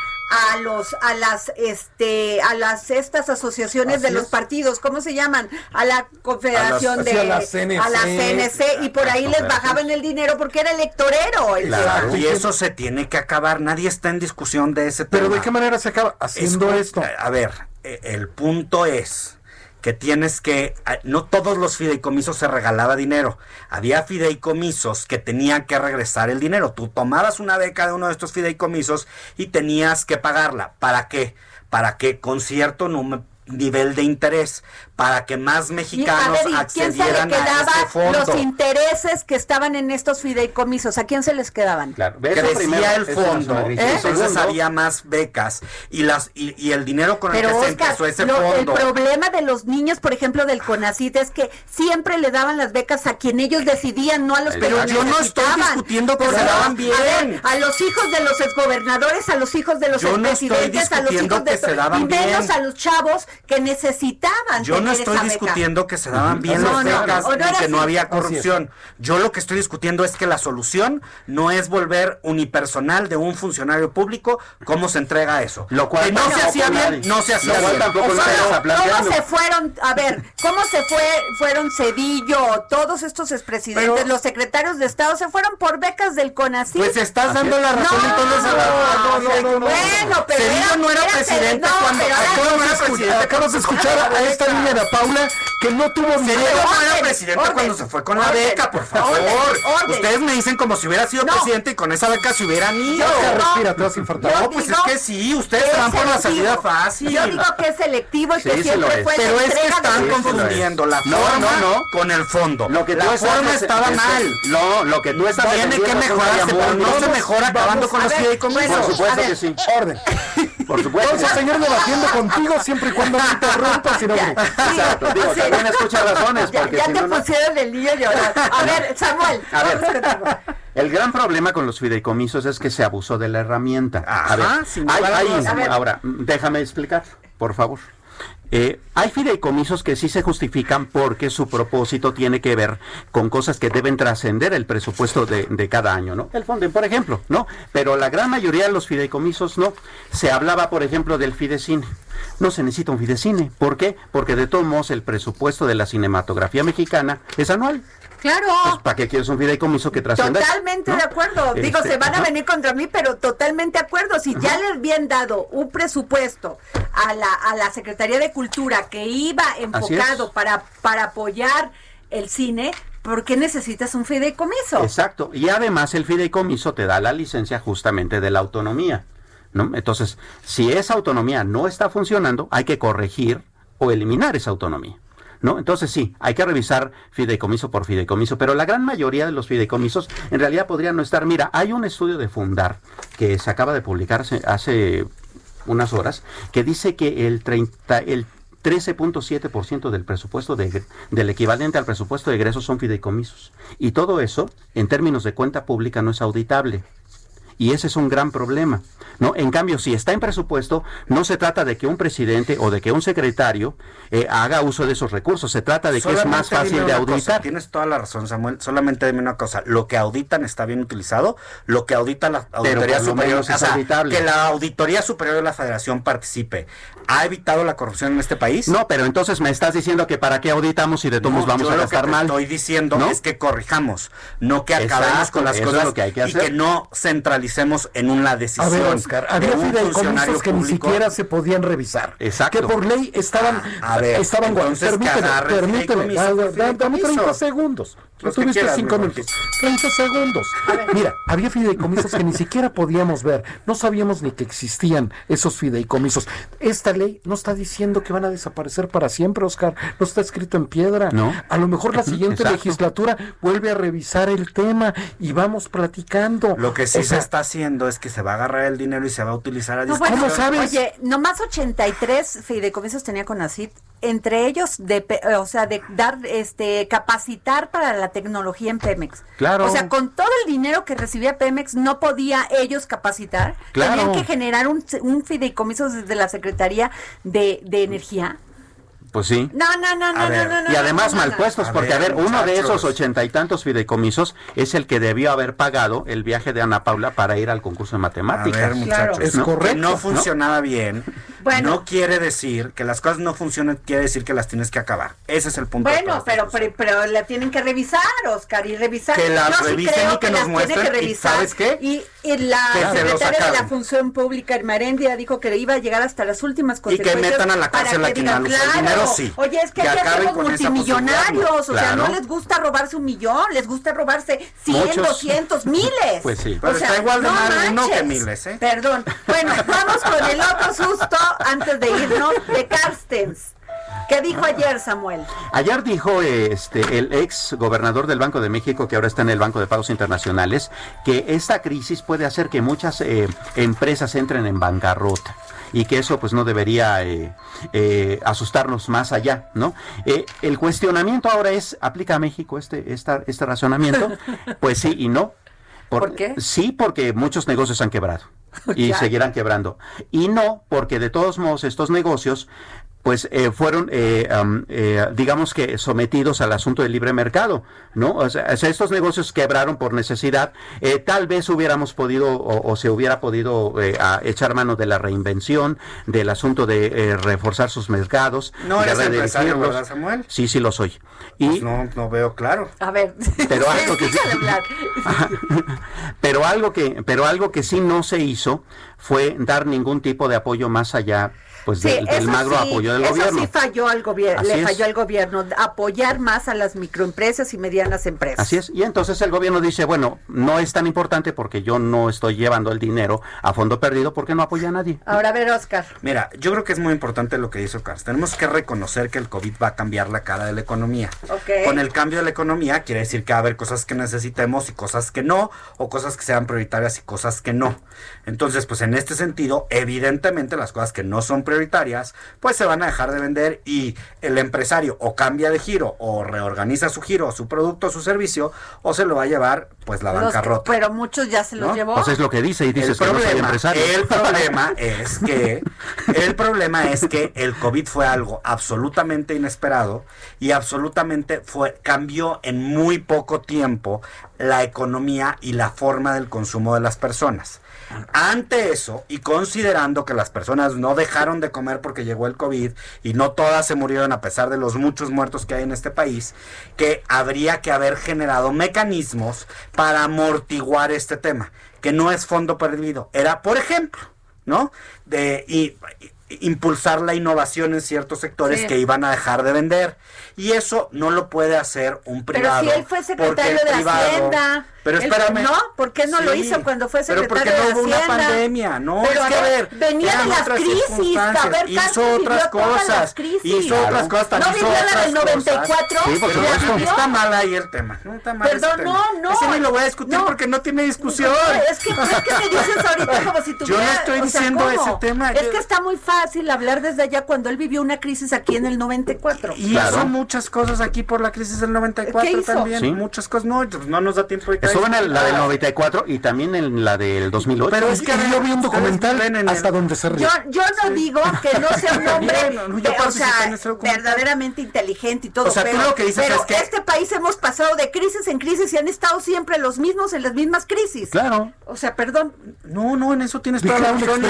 a los a las este a las estas asociaciones de los es. partidos cómo se llaman a la confederación A las- de sí, a la CNC. a la CNC y por ahí les bajaban el dinero porque era electorero el Claro, y eso se tiene que acabar. Nadie está en discusión de ese tema. Pero ¿de qué manera se acaba? Haciendo esto. A ver, eh, el punto es que tienes que, no todos los fideicomisos se regalaba dinero. Había fideicomisos que tenían que regresar el dinero. Tú tomabas una beca de uno de estos fideicomisos y tenías que pagarla. ¿Para qué? Para que con cierto número nivel de interés para que más Y, a mexicanos ver, ¿y quién se le accedieran a este fondo. los intereses que estaban en estos fideicomisos? ¿A quién se les quedaban? Claro, Crecía el fondo, ¿Eh? entonces había más becas y las y, y el dinero con Pero el que se empezó ese lo- el fondo. problema de los niños, por ejemplo, del CONACIT es que siempre le daban las becas a quien ellos decidían, no a los Pero yo no estoy discutiendo que se daban bien. A, ver, a los hijos de los exgobernadores, a los hijos de los Yo no estoy expresidentes, a los discutiendo hijos de que se daban y menos bien. a los chavos que necesitaban Yo no estoy esa beca. discutiendo que se daban bien No, las no, becas no, no ni era que no había corrupción. Yo lo que estoy discutiendo es que la solución no es volver unipersonal de un funcionario público cómo se entrega eso. Lo cual que no se hacía bien, no se hacía bien. tampoco ¿Cómo, se fueron, a ver, cómo se fue, fueron Cedillo, todos estos expresidentes, Pero- los secretarios de Estado se fueron por becas del CONACYT? Pues estás dando la razón No, entonces a la no, no, no, no. Bueno, pero Cedillo era- no era era presidente no, cuando pero Cedillo no era presidente acabas de escuchar a esta niña de Paula que no tuvo Orden, presidente orden, cuando se fue con la beca, por favor. Ustedes me dicen como si hubiera sido presidente y con esa beca se hubieran ido. Respira, te vas a infartar. Yo No, pues es que sí, ustedes van por la salida fácil. Yo digo que es selectivo y que siempre lo es. fue Pero es que están confundiendo la forma con el fondo. Lo que la forma es- estaba es- mal. No, lo que tú estás Tiene que mejorarse, pero no se mejora acabando con los fideicomisos. bueno, Por supuesto que sí. Orden. Por supuesto. Vamos a seguir debatiendo contigo siempre y cuando no interrumpas. y no- Exacto, digo, Sí. también escucha razones, Ya, porque ya si te no, no- pusieron el niño a llorar. A ver, Samuel. A ver. El gran problema con los fideicomisos es que se abusó de la herramienta. Ajá, a ver, sin hay- lugar a hay- dudas. A ver. ahora, déjame explicar, por favor. Eh, hay fideicomisos que sí se justifican porque su propósito tiene que ver con cosas que deben trascender el presupuesto de, de cada año, ¿no? El fondo, por ejemplo, ¿no? Pero la gran mayoría de los fideicomisos no. Se hablaba, por ejemplo, del fidecine. No se necesita un fidecine. ¿Por qué? Porque de todos modos el presupuesto de la cinematografía mexicana es anual. Claro. Pues, ¿Para qué quieres un fideicomiso que trascienda? Totalmente no? de acuerdo. Digo, Este, se van a venir contra mí, pero totalmente de acuerdo. Si ya le habían dado un presupuesto a la, a la Secretaría de Cultura que iba enfocado para, para apoyar el cine, ¿por qué necesitas un fideicomiso? Exacto. Y además el fideicomiso te da la licencia justamente de la autonomía. ¿No? Entonces, si esa autonomía no está funcionando, hay que corregir o eliminar esa autonomía. ¿No? Entonces sí, hay que revisar fideicomiso por fideicomiso, pero la gran mayoría de los fideicomisos en realidad podrían no estar. Mira, hay un estudio de Fundar que se acaba de publicar hace, unas horas que dice que el 30, el 13.7% del presupuesto de, del equivalente al presupuesto de egresos son fideicomisos. Y todo eso, en términos de cuenta pública, no es auditable. Y ese es un gran problema. ¿no? En cambio, si está en presupuesto, no se trata de que un presidente o de que un secretario eh, haga uso de esos recursos. Se trata de que es más fácil de cosa, auditar. Tienes toda la razón, Samuel. Solamente dime una cosa. Lo que auditan está bien utilizado. Lo que audita la Auditoría Superior. es o sea, que la Auditoría Superior de la Federación participe. ¿Ha evitado la corrupción en este país? No, pero entonces me estás diciendo que para qué auditamos y de todos No, vamos a lo que gastar te mal. estoy diciendo ¿No? es que corrijamos, no que acabemos Exacto, con las es cosas lo que hay que y que no centralicemos en una A decisión ver, Oscar, de había fideicomisos que ni siquiera se podían revisar. Exacto. Que por ley estaban, Ah, a ver, estaban entonces, Permíteme, permíteme, dame fideicomiso. 30 segundos. Que tuviste quieras, cinco mi minutos. 30 segundos. Mira, había fideicomisos que ni siquiera podíamos ver. No sabíamos ni que existían esos fideicomisos. Esta ley no está diciendo que van a desaparecer para siempre, Oscar. No está escrito en piedra. No. A lo mejor la siguiente Exacto. legislatura vuelve a revisar el tema y vamos platicando. Lo que sí O se está haciendo es que se va a agarrar el dinero y se va a utilizar a No, bueno, Oye, nomás 83 fideicomisos tenía Conacit, entre ellos de, eh, o sea, de dar este capacitar para la tecnología en Pemex. Claro. O sea, con todo el dinero que recibía Pemex no podía ellos capacitar. Claro. Tenían que generar un, un fideicomiso desde la Secretaría de, de Energía. Pues sí. No, no, no, no, no, no, no. y además no, no, mal no. puestos, A porque a ver, ver, uno de esos ochenta y tantos fideicomisos es el que debió haber pagado el viaje de Ana Paula para ir al concurso de A matemáticas. ver, muchachos, Es ¿no? correcto, que no ¿no? funcionaba bien, Bueno. no quiere decir que las cosas no funcionen, quiere decir que las tienes que acabar. Ese es el punto. de Bueno, pero, pero, pero la tienen que revisar, Oscar, y revisar. Que la Yo sí revisen creo y que nos las muestren, que y revisar. ¿sabes qué? Y, la se secretaria de la. Función Pública, Marendia, dijo que iba a llegar hasta las últimas Y que consecuencias. metan a la para cárcel a quien claro, dinero, sí. Oye, es que, Que aquí hacemos multimillonarios, o sea, no les gusta robarse un millón, les gusta robarse 100, Muchos. 200, miles. Pues sí. Pero O sea, está igual de no mal uno que miles, ¿eh? Perdón. Bueno, vamos con el otro susto antes de irnos de Carstens. ¿Qué dijo ayer, Samuel? Ayer dijo este el ex gobernador del Banco de México, que ahora está en el Banco de Pagos Internacionales, que esta crisis puede hacer que muchas eh, empresas entren en bancarrota y que eso pues no debería eh, eh, asustarnos más allá, ¿no? Eh, el cuestionamiento ahora es, ¿aplica a México este, esta, este razonamiento? Pues sí y no. ¿Por qué? Sí, porque muchos negocios han quebrado y Ya. seguirán quebrando. Y no, porque de todos modos estos negocios pues eh, fueron, eh, eh, digamos que sometidos al asunto del libre mercado, ¿no? O sea, o sea, estos negocios quebraron por necesidad. Eh, tal vez hubiéramos podido o, o se hubiera podido eh, a echar mano de la reinvención, del asunto de eh, reforzar sus mercados. No de eres empresario, redirigirlos. ¿verdad, Samuel? Sí, sí lo soy. Y Pues no, no veo claro. A ver. Pero algo que sí- pero algo que pero algo que sí no se hizo fue dar ningún tipo de apoyo más allá pues Sí, del, magro sí, apoyo del eso gobierno. sí falló al gobierno, le es. falló al gobierno, apoyar más a las microempresas y medianas empresas. Así es, y entonces el gobierno dice, bueno, no es tan importante porque yo no estoy llevando el dinero a fondo perdido porque no apoya a nadie. Ahora a ver, Oscar. Mira, yo creo que es muy importante lo que hizo Carlos. Tenemos que reconocer que el COVID va a cambiar la cara de la economía. Ok. Con el cambio de la economía quiere decir que va a haber cosas que necesitemos y cosas que no, o cosas que sean prioritarias y cosas que no. Entonces, pues en este sentido, evidentemente las cosas que no son prioritarias, pues se van a dejar de vender y el empresario o cambia de giro o reorganiza su giro, su producto, su servicio, o se lo va a llevar pues la Los bancarrota. pero muchos ya se los ¿No? llevó. Pues es lo que dice y dices el que no soy problema, empresario. el problema es que el problema es que el COVID fue algo absolutamente inesperado y absolutamente fue cambió en muy poco tiempo la economía y la forma del consumo de las personas. Ante eso, y considerando que las personas no dejaron de comer porque llegó el COVID y no todas se murieron a pesar de los muchos muertos que hay en este país, que habría que haber generado mecanismos para amortiguar este tema, que no es fondo perdido. Era, por ejemplo, ¿no? De y- y- impulsar la innovación en ciertos sectores Sí. que iban a dejar de vender. Y eso no lo puede hacer un Pero privado. si él fue secretario de privado- Hacienda. Pero espérame. no, ¿por qué no lo hizo cuando fue pero secretario porque no de hubo una pandemia, no, Pero es que a ver, venía de las otras crisis, a ver, hizo otras cosas, hizo otras cosas, ¿No hizo vivió la otras del cosas. 94? Sí, por ¿La supuesto. vivió? Está mal ahí el tema. No está mal Perdón, ese tema. no, no. Ese ni lo voy a discutir No. porque no tiene discusión. No, es que, es que me dices ahorita como si tuviera... Yo no estoy o sea, diciendo ¿cómo? ese tema, Es yo- que está muy fácil hablar desde allá cuando él vivió una crisis aquí en el 94. Y Claro. hizo muchas cosas aquí por la crisis del 94 ¿Qué hizo? también. Sí. Muchas cosas. No, pues no nos da tiempo de Estuvo en la del 94 y también en la del 2008. Pero es que Y yo vi un documental el- hasta donde se ríe. Yo, yo no digo que no sea un hombre, Bien, no, yo de- o sea, verdaderamente inteligente y todo, O sea, tú pero, lo que dices pero es que- este país hemos pasado de crisis en crisis y han estado siempre los mismos en las mismas crisis. Claro. O sea, perdón. No, no, en eso tienes toda la razón.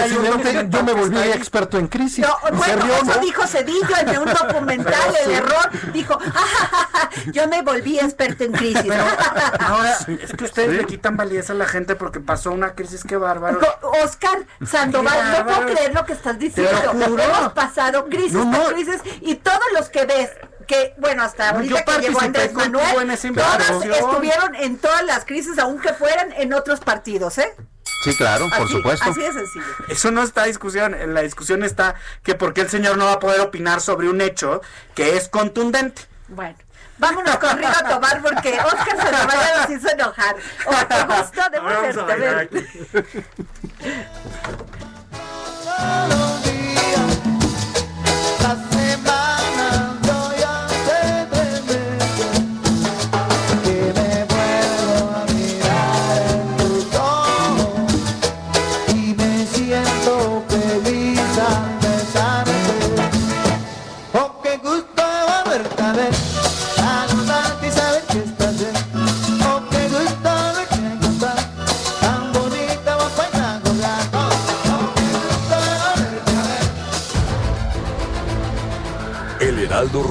yo me volví experto en crisis. No, bueno, eso ¿no? dijo Cedillo en un documental, el error. Dijo, "Ah, ja, ja, ja, yo me volví experto en crisis. Pero ahora, es que ustedes le quitan validez a la gente porque pasó una crisis que bárbaro. Oscar Sandoval, no puedo creer lo que estás diciendo. Hemos pasado crisis No, no. por crisis y todos los que ves que bueno, hasta ahorita Yo que llegó Andrés Manuel, en esa todas investigación. estuvieron en todas las crisis, aunque fueran en otros partidos, ¿eh? Sí, claro, por Así- supuesto. Así de sencillo. Eso no está discusión. La discusión está que por qué el señor no va a poder opinar sobre un hecho que es contundente. Bueno, vámonos con Río a tomar porque Oscar se nos vaya nos hizo enojar. O te gusta de verte,